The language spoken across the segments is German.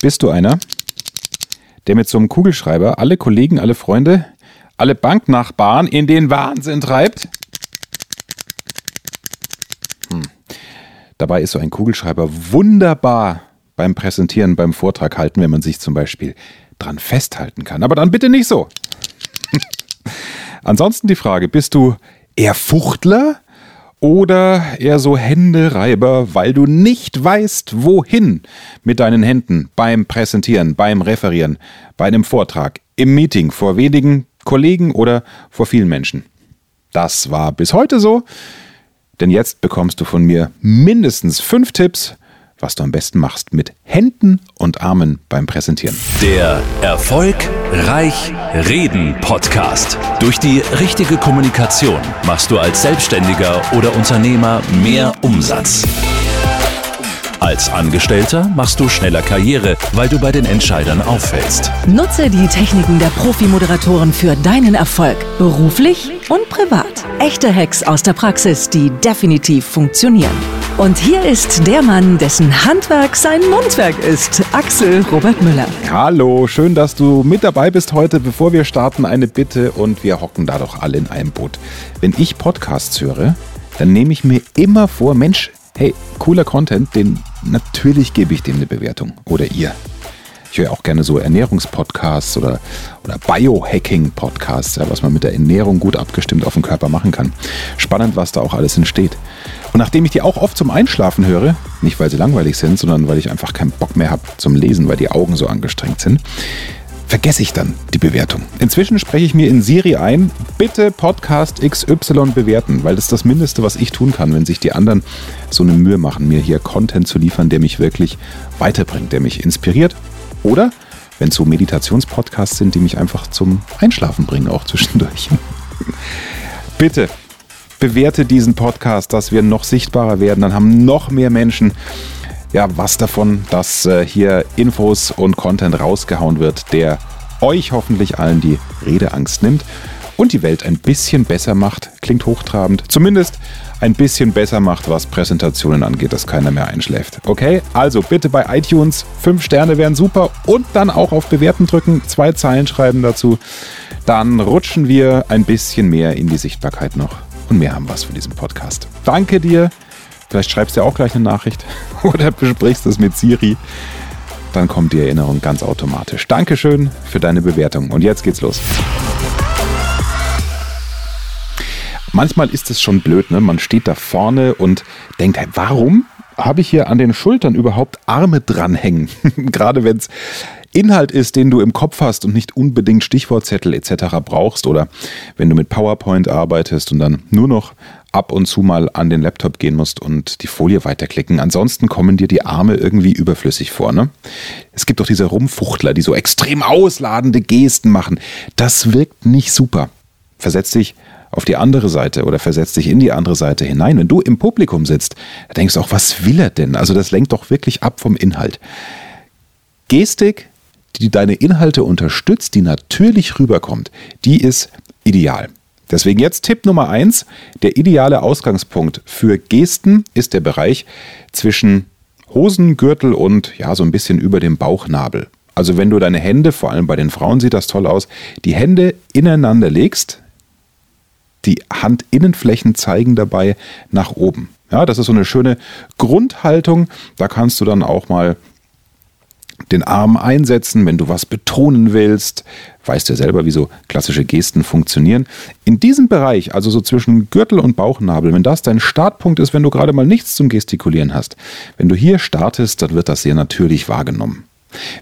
Bist du einer, der mit so einem Kugelschreiber alle Kollegen, alle Freunde, alle Banknachbarn in den Wahnsinn treibt? Hm. Dabei ist so ein Kugelschreiber wunderbar beim Präsentieren, beim Vortrag halten, wenn man sich zum Beispiel dran festhalten kann. Aber dann bitte nicht so. Ansonsten die Frage, bist du eher Fuchtler oder eher so Händereiber, weil du nicht weißt, wohin mit deinen Händen beim Präsentieren, beim Referieren, bei einem Vortrag, im Meeting vor wenigen Kollegen oder vor vielen Menschen. Das war bis heute so, denn jetzt bekommst du von mir mindestens fünf Tipps, was du am besten machst mit Händen und Armen beim Präsentieren. Der Erfolg Reich Reden Podcast. Durch die richtige Kommunikation machst du als Selbstständiger oder Unternehmer mehr Umsatz. Als Angestellter machst du schneller Karriere, weil du bei den Entscheidern auffällst. Nutze die Techniken der Profi-Moderatoren für deinen Erfolg, beruflich und privat. Echte Hacks aus der Praxis, die definitiv funktionieren. Und hier ist der Mann, dessen Handwerk sein Mundwerk ist, Axel Robert Müller. Hallo, schön, dass du mit dabei bist heute. Bevor wir starten, eine Bitte und wir hocken da doch alle in einem Boot. Wenn ich Podcasts höre, dann nehme ich mir immer vor, Mensch, hey, cooler Content, den natürlich gebe ich dem eine Bewertung. Oder ihr. Ich höre auch gerne so Ernährungspodcasts oder, oder Biohacking-Podcasts, ja, was man mit der Ernährung gut abgestimmt auf den Körper machen kann. Spannend, was da auch alles entsteht. Und nachdem ich die auch oft zum Einschlafen höre, nicht weil sie langweilig sind, sondern weil ich einfach keinen Bock mehr habe zum Lesen, weil die Augen so angestrengt sind, vergesse ich dann die Bewertung. Inzwischen spreche ich mir in Siri ein, bitte Podcast XY bewerten, weil das ist das Mindeste, was ich tun kann, wenn sich die anderen so eine Mühe machen, mir hier Content zu liefern, der mich wirklich weiterbringt, der mich inspiriert oder wenn es so Meditationspodcasts sind, die mich einfach zum Einschlafen bringen, auch zwischendurch. Bitte bewerte diesen Podcast, dass wir noch sichtbarer werden. Dann haben noch mehr Menschen ja was davon, dass äh, hier Infos und Content rausgehauen wird, der euch hoffentlich allen die Redeangst nimmt und die Welt ein bisschen besser macht. Klingt hochtrabend. Zumindest ein bisschen besser macht, was Präsentationen angeht, dass keiner mehr einschläft. Okay, also bitte bei iTunes 5 Sterne wären super und dann auch auf Bewerten drücken, zwei Zeilen schreiben dazu. Dann rutschen wir ein bisschen mehr in die Sichtbarkeit noch und mehr haben was von diesem Podcast. Danke dir. Vielleicht schreibst du auch gleich eine Nachricht oder besprichst es mit Siri. Dann kommt die Erinnerung ganz automatisch. Dankeschön für deine Bewertung. Und jetzt geht's los. manchmal ist es schon blöd, ne? Man steht da vorne und denkt, hey, warum habe ich hier an den Schultern überhaupt Arme dranhängen? Gerade wenn es Inhalt ist, den du im Kopf hast und nicht unbedingt Stichwortzettel etc. brauchst oder wenn du mit PowerPoint arbeitest und dann nur noch ab und zu mal an den Laptop gehen musst und die Folie weiterklicken. Ansonsten kommen dir die Arme irgendwie überflüssig vor. Ne? Es gibt doch diese Rumfuchtler, die so extrem ausladende Gesten machen. Das wirkt nicht super. Versetz dich auf die andere Seite oder versetzt dich in die andere Seite hinein. Wenn du im Publikum sitzt, denkst du auch, was will er denn? Also das lenkt doch wirklich ab vom Inhalt. Gestik, die deine Inhalte unterstützt, die natürlich rüberkommt, die ist ideal. Deswegen jetzt Tipp Nummer eins: Der ideale Ausgangspunkt für Gesten ist der Bereich zwischen Hosengürtel und ja, so ein bisschen über dem Bauchnabel. Also wenn du deine Hände, vor allem bei den Frauen sieht das toll aus, die Hände ineinander legst, die Handinnenflächen zeigen dabei nach oben. Ja, das ist so eine schöne Grundhaltung. Da kannst du dann auch mal den Arm einsetzen, wenn du was betonen willst. Weißt du ja selber, wie so klassische Gesten funktionieren. In diesem Bereich, also so zwischen Gürtel und Bauchnabel, wenn das dein Startpunkt ist, wenn du gerade mal nichts zum Gestikulieren hast, wenn du hier startest, dann wird das sehr natürlich wahrgenommen.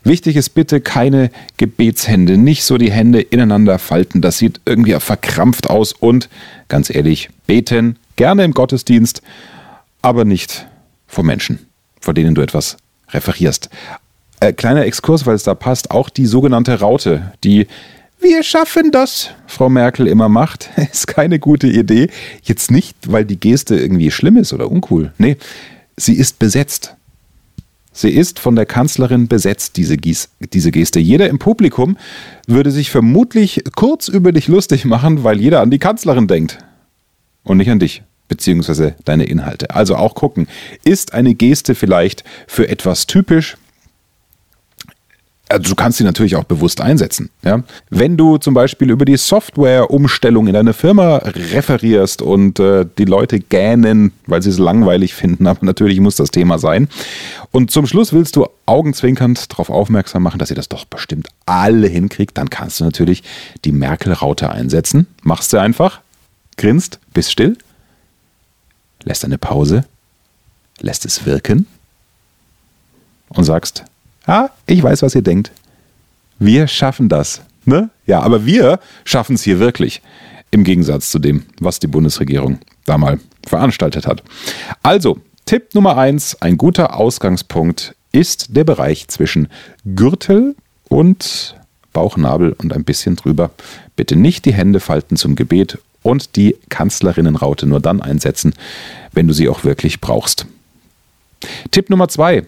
Wichtig ist bitte keine Gebetshände, nicht so die Hände ineinander falten, das sieht irgendwie verkrampft aus und ganz ehrlich, beten gerne im Gottesdienst, aber nicht vor Menschen, vor denen du etwas referierst. Äh, kleiner Exkurs, weil es da passt, auch die sogenannte Raute, die wir schaffen das, Frau Merkel immer macht, ist keine gute Idee. Jetzt nicht, weil die Geste irgendwie schlimm ist oder uncool. Nee, sie ist besetzt. Sie ist von der Kanzlerin besetzt, diese, Gies, diese Geste. Jeder im Publikum würde sich vermutlich kurz über dich lustig machen, weil jeder an die Kanzlerin denkt. Und nicht an dich, beziehungsweise deine Inhalte. Also auch gucken, ist eine Geste vielleicht für etwas typisch? Also du kannst sie natürlich auch bewusst einsetzen. Ja? Wenn du zum Beispiel über die Softwareumstellung in deiner Firma referierst und äh, die Leute gähnen, weil sie es langweilig finden, aber natürlich muss das Thema sein. Und zum Schluss willst du augenzwinkernd darauf aufmerksam machen, dass ihr das doch bestimmt alle hinkriegt, dann kannst du natürlich die Merkel-Raute einsetzen. Machst du einfach, grinst, bist still, lässt eine Pause, lässt es wirken und sagst, ah, ich weiß, was ihr denkt. Wir schaffen das. Ne? Ja, aber wir schaffen es hier wirklich. Im Gegensatz zu dem, was die Bundesregierung da mal veranstaltet hat. Also, Tipp Nummer eins, ein guter Ausgangspunkt ist der Bereich zwischen Gürtel und Bauchnabel und ein bisschen drüber. Bitte nicht die Hände falten zum Gebet und die Kanzlerinnenraute nur dann einsetzen, wenn du sie auch wirklich brauchst. Tipp Nummer zwei,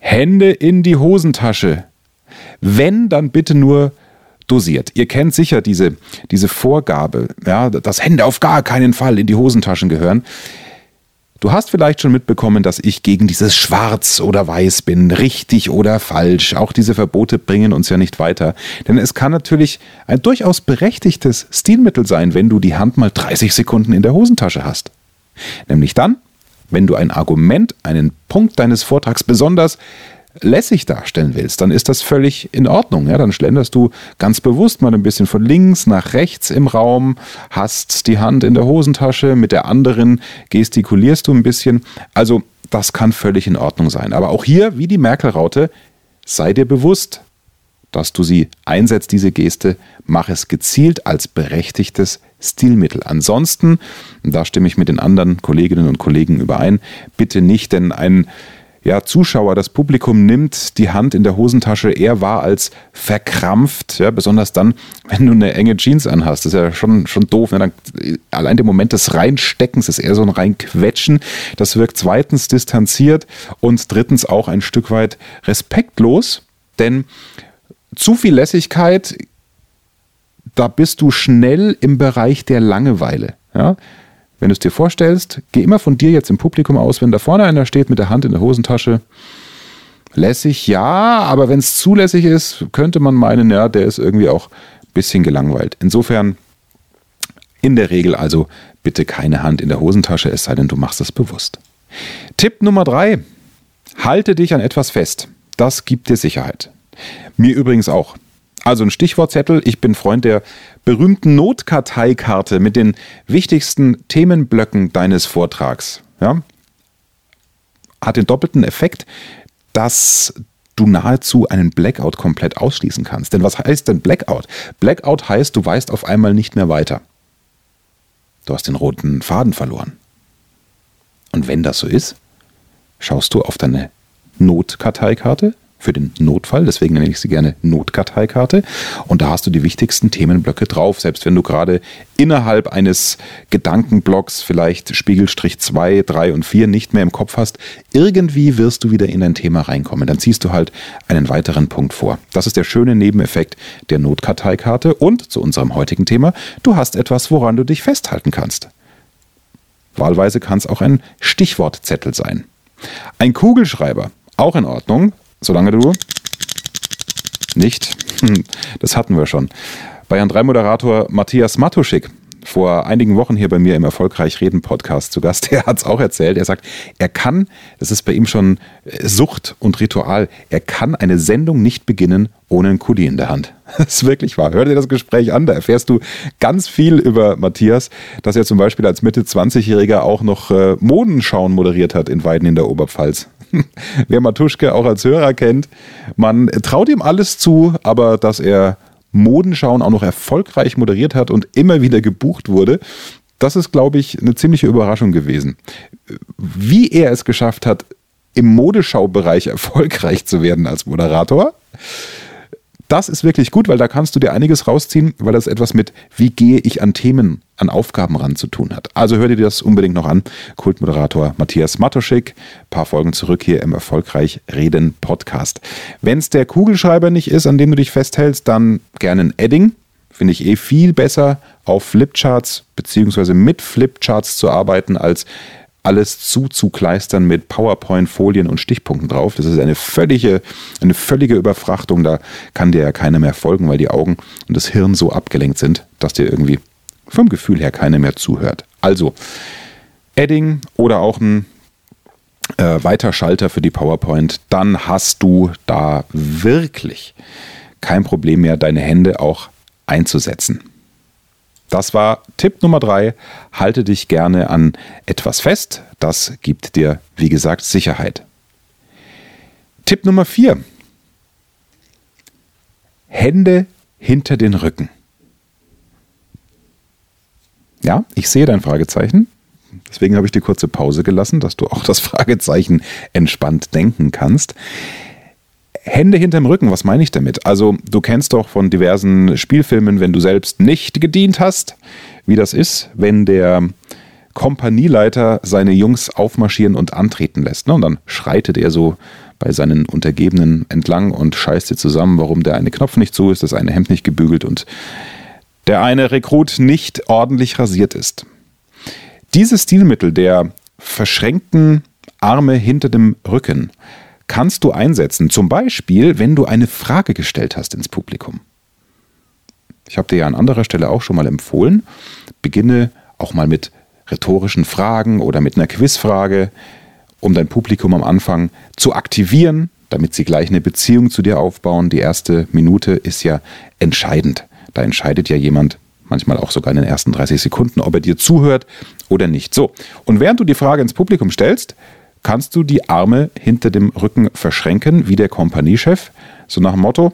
Hände in die Hosentasche. Wenn, dann bitte nur dosiert. Ihr kennt sicher diese, diese Vorgabe, ja, dass Hände auf gar keinen Fall in die Hosentaschen gehören. Du hast vielleicht schon mitbekommen, dass ich gegen dieses Schwarz oder Weiß bin, richtig oder falsch. Auch diese Verbote bringen uns ja nicht weiter. Denn es kann natürlich ein durchaus berechtigtes Stilmittel sein, wenn du die Hand mal 30 Sekunden in der Hosentasche hast. Nämlich dann, wenn du ein Argument, einen Punkt deines Vortrags besonders lässig darstellen willst, dann ist das völlig in Ordnung. Ja? Dann schlenderst du ganz bewusst mal ein bisschen von links nach rechts im Raum, hast die Hand in der Hosentasche, mit der anderen gestikulierst du ein bisschen. Also das kann völlig in Ordnung sein. Aber auch hier, wie die Merkel-Raute, sei dir bewusst, dass du sie einsetzt, diese Geste, mach es gezielt als berechtigtes Stilmittel. Ansonsten, da stimme ich mit den anderen Kolleginnen und Kollegen überein, bitte nicht, denn ein ja, Zuschauer, das Publikum nimmt die Hand in der Hosentasche eher wahr als verkrampft, ja, besonders dann, wenn du eine enge Jeans anhast. Das ist ja schon, schon doof. Ne? Dann, allein der Moment des Reinsteckens ist eher so ein Reinquetschen. Das wirkt zweitens distanziert und drittens auch ein Stück weit respektlos, denn zu viel Lässigkeit da bist du schnell im Bereich der Langeweile. Ja? Wenn du es dir vorstellst, geh immer von dir jetzt im Publikum aus, wenn da vorne einer steht mit der Hand in der Hosentasche. Lässig, ja, aber wenn es zulässig ist, könnte man meinen, ja, der ist irgendwie auch ein bisschen gelangweilt. Insofern in der Regel also bitte keine Hand in der Hosentasche, es sei denn, du machst es bewusst. Tipp Nummer drei: Halte dich an etwas fest. Das gibt dir Sicherheit. Mir übrigens auch. Also ein Stichwortzettel. Ich bin Freund der berühmten Notkarteikarte mit den wichtigsten Themenblöcken deines Vortrags. Ja? Hat den doppelten Effekt, dass du nahezu einen Blackout komplett ausschließen kannst. Denn was heißt denn Blackout? Blackout heißt, du weißt auf einmal nicht mehr weiter. Du hast den roten Faden verloren. Und wenn das so ist, schaust du auf deine Notkarteikarte, für den Notfall. Deswegen nenne ich sie gerne Notkarteikarte. Und da hast du die wichtigsten Themenblöcke drauf. Selbst wenn du gerade innerhalb eines Gedankenblocks vielleicht Spiegelstrich 2, 3 und 4 nicht mehr im Kopf hast, irgendwie wirst du wieder in ein Thema reinkommen. Dann ziehst du halt einen weiteren Punkt vor. Das ist der schöne Nebeneffekt der Notkarteikarte. Und zu unserem heutigen Thema, du hast etwas, woran du dich festhalten kannst. Wahlweise kann es auch ein Stichwortzettel sein. Ein Kugelschreiber, auch in Ordnung, solange du nicht, hm, das hatten wir schon. Bayern 3 Moderator Matthias Matuschik vor einigen Wochen hier bei mir im Erfolgreich Reden Podcast zu Gast. Der hat es auch erzählt. Er sagt, er kann, das ist bei ihm schon äh, Sucht und Ritual, er kann eine Sendung nicht beginnen ohne einen Kuli in der Hand. Das ist wirklich wahr. Hör dir das Gespräch an, da erfährst du ganz viel über Matthias, dass er zum Beispiel als Mitte 20-Jähriger auch noch äh, Modenschauen moderiert hat in Weiden in der Oberpfalz. Wer Matuschke auch als Hörer kennt, man traut ihm alles zu, aber dass er Modenschauen auch noch erfolgreich moderiert hat und immer wieder gebucht wurde, das ist, glaube ich, eine ziemliche Überraschung gewesen. Wie er es geschafft hat, im Modeschaubereich erfolgreich zu werden als Moderator, das ist wirklich gut, weil da kannst du dir einiges rausziehen, weil das etwas mit, wie gehe ich an Themen, an Aufgaben ran zu tun hat. Also hör dir das unbedingt noch an. Kultmoderator Matthias Matoschik, paar Folgen zurück hier im Erfolgreich Reden Podcast. Wenn es der Kugelschreiber nicht ist, an dem du dich festhältst, dann gerne ein Edding. Finde ich eh viel besser, auf Flipcharts beziehungsweise mit Flipcharts zu arbeiten, als alles zuzukleistern mit PowerPoint-Folien und Stichpunkten drauf. Das ist eine völlige, eine völlige Überfrachtung. Da kann dir ja keiner mehr folgen, weil die Augen und das Hirn so abgelenkt sind, dass dir irgendwie vom Gefühl her keiner mehr zuhört. Also, Adding oder auch ein äh, Weiterschalter für die PowerPoint, dann hast du da wirklich kein Problem mehr, deine Hände auch einzusetzen. Das war Tipp Nummer drei. Halte dich gerne an etwas fest. Das gibt dir, wie gesagt, Sicherheit. Tipp Nummer vier. Hände hinter den Rücken. Ja, ich sehe dein Fragezeichen. Deswegen habe ich die kurze Pause gelassen, dass du auch das Fragezeichen entspannt denken kannst. Hände hinterm Rücken, was meine ich damit? Also, du kennst doch von diversen Spielfilmen, wenn du selbst nicht gedient hast, wie das ist, wenn der Kompanieleiter seine Jungs aufmarschieren und antreten lässt. Ne? Und dann schreitet er so bei seinen Untergebenen entlang und scheißt sie zusammen, warum der eine Knopf nicht zu ist, das eine Hemd nicht gebügelt und der eine Rekrut nicht ordentlich rasiert ist. Dieses Stilmittel der verschränkten Arme hinter dem Rücken kannst du einsetzen. Zum Beispiel, wenn du eine Frage gestellt hast ins Publikum. Ich habe dir ja an anderer Stelle auch schon mal empfohlen, beginne auch mal mit rhetorischen Fragen oder mit einer Quizfrage, um dein Publikum am Anfang zu aktivieren, damit sie gleich eine Beziehung zu dir aufbauen. Die erste Minute ist ja entscheidend. Da entscheidet ja jemand, manchmal auch sogar in den ersten 30 Sekunden, ob er dir zuhört oder nicht. So, und während du die Frage ins Publikum stellst, kannst du die Arme hinter dem Rücken verschränken, wie der Kompaniechef, so nach dem Motto,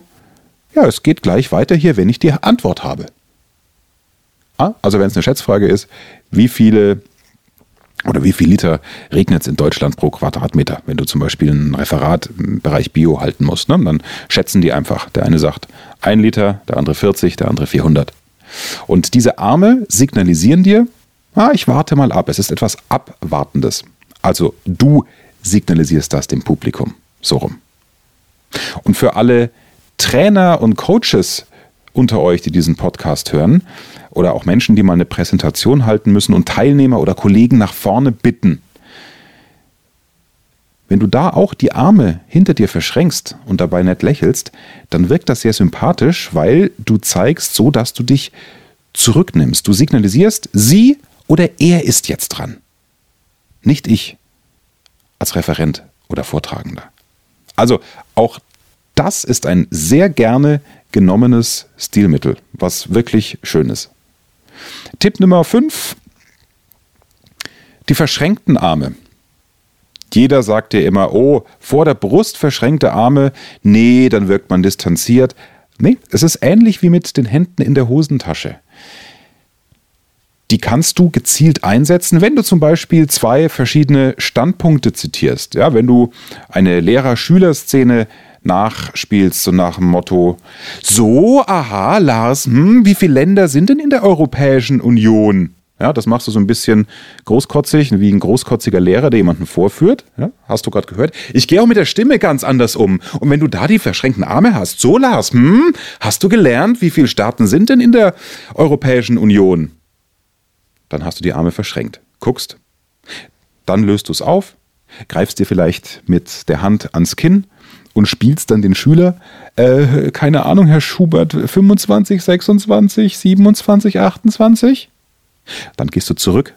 ja, es geht gleich weiter hier, wenn ich die Antwort habe. Ah, also wenn es eine Schätzfrage ist, wie viele oder wie viel Liter regnet es in Deutschland pro Quadratmeter? Wenn du zum Beispiel ein Referat im Bereich Bio halten musst, ne? dann schätzen die einfach. Der eine sagt 1 Liter, der andere 40, der andere 400. Und diese Arme signalisieren dir, ah, ich warte mal ab. Es ist etwas Abwartendes. Also du signalisierst das dem Publikum. So rum. Und für alle Trainer und Coaches unter euch, die diesen Podcast hören, oder auch Menschen, die mal eine Präsentation halten müssen und Teilnehmer oder Kollegen nach vorne bitten, wenn du da auch die Arme hinter dir verschränkst und dabei nett lächelst, dann wirkt das sehr sympathisch, weil du zeigst so, dass du dich zurücknimmst. Du signalisierst, sie oder er ist jetzt dran nicht ich als Referent oder Vortragender. Also auch das ist ein sehr gerne genommenes Stilmittel, was wirklich schön ist. Tipp Nummer 5. Die verschränkten Arme. Jeder sagt dir immer, oh, vor der Brust verschränkte Arme, nee, dann wirkt man distanziert. Nee, es ist ähnlich wie mit den Händen in der Hosentasche die kannst du gezielt einsetzen, wenn du zum Beispiel zwei verschiedene Standpunkte zitierst. Ja, wenn du eine Lehrer-Schüler-Szene nachspielst, so nach dem Motto, so, aha, Lars, hm, wie viele Länder sind denn in der Europäischen Union? Ja, das machst du so ein bisschen großkotzig, wie ein großkotziger Lehrer, der jemanden vorführt. Ja, hast du gerade gehört? Ich gehe auch mit der Stimme ganz anders um. Und wenn du da die verschränkten Arme hast, so Lars, hm, hast du gelernt, wie viele Staaten sind denn in der Europäischen Union? Dann hast du die Arme verschränkt. Guckst, dann löst du es auf, greifst dir vielleicht mit der Hand ans Kinn und spielst dann den Schüler, äh, keine Ahnung, Herr Schubert, 25, 26, 27, 28. Dann gehst du zurück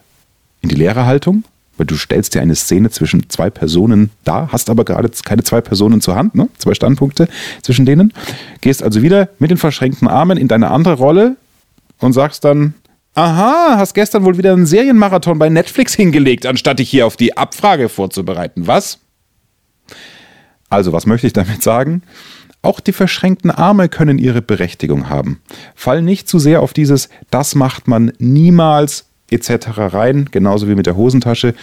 in die Lehrerhaltung, weil du stellst dir eine Szene zwischen zwei Personen dar, hast aber gerade keine zwei Personen zur Hand, ne? zwei Standpunkte zwischen denen. Gehst also wieder mit den verschränkten Armen in deine andere Rolle und sagst dann, Aha, hast gestern wohl wieder einen Serienmarathon bei Netflix hingelegt, anstatt dich hier auf die Abfrage vorzubereiten. Was? Also, was möchte ich damit sagen? Auch die verschränkten Arme können ihre Berechtigung haben. Fall nicht zu sehr auf dieses, das macht man niemals etc. rein, genauso wie mit der Hosentasche.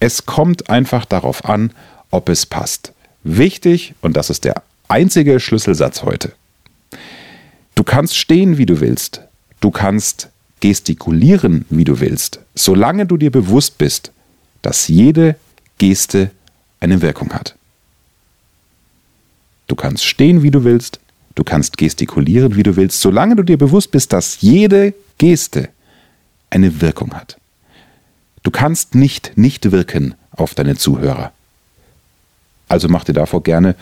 Es kommt einfach darauf an, ob es passt. Wichtig, und das ist der einzige Schlüsselsatz heute. Du kannst stehen, wie du willst. Du kannst gestikulieren, wie du willst, solange du dir bewusst bist, dass jede Geste eine Wirkung hat. Du kannst stehen, wie du willst, du kannst gestikulieren, wie du willst, solange du dir bewusst bist, dass jede Geste eine Wirkung hat. Du kannst nicht nicht wirken auf deine Zuhörer. Also mach dir davor gerne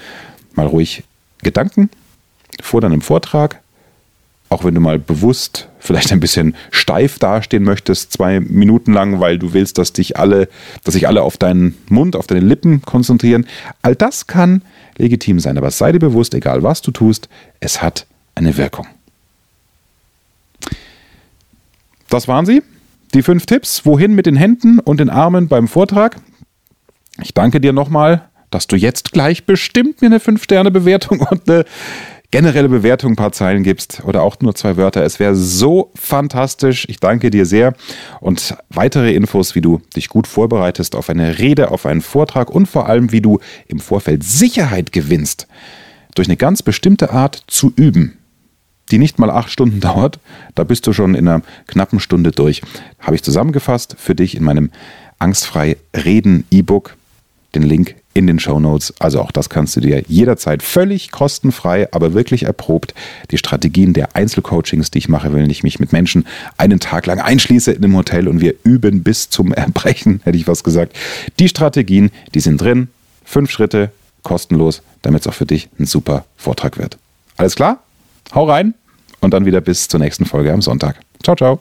mal ruhig Gedanken vor deinem Vortrag, auch wenn du mal bewusst vielleicht ein bisschen steif dastehen möchtest, zwei Minuten lang, weil du willst, dass dich alle, dass sich alle auf deinen Mund, auf deine Lippen konzentrieren. All das kann legitim sein, aber sei dir bewusst, egal was du tust, es hat eine Wirkung. Das waren sie. Die fünf Tipps. Wohin mit den Händen und den Armen beim Vortrag? Ich danke dir nochmal, dass du jetzt gleich bestimmt mir eine 5-Sterne-Bewertung und eine generelle Bewertung, ein paar Zeilen gibst oder auch nur zwei Wörter. Es wäre so fantastisch. Ich danke dir sehr. Und weitere Infos, wie du dich gut vorbereitest auf eine Rede, auf einen Vortrag und vor allem, wie du im Vorfeld Sicherheit gewinnst, durch eine ganz bestimmte Art zu üben, die nicht mal acht Stunden dauert. Da bist du schon in einer knappen Stunde durch. Habe ich zusammengefasst für dich in meinem Angstfrei Reden E-Book. Den Link in den Show Notes. Also auch das kannst du dir jederzeit völlig kostenfrei, aber wirklich erprobt. Die Strategien der Einzelcoachings, die ich mache, wenn ich mich mit Menschen einen Tag lang einschließe in einem Hotel und wir üben bis zum Erbrechen, hätte ich was gesagt. Die Strategien, die sind drin. Fünf Schritte, kostenlos, damit es auch für dich ein super Vortrag wird. Alles klar? Hau rein und dann wieder bis zur nächsten Folge am Sonntag. Ciao, ciao.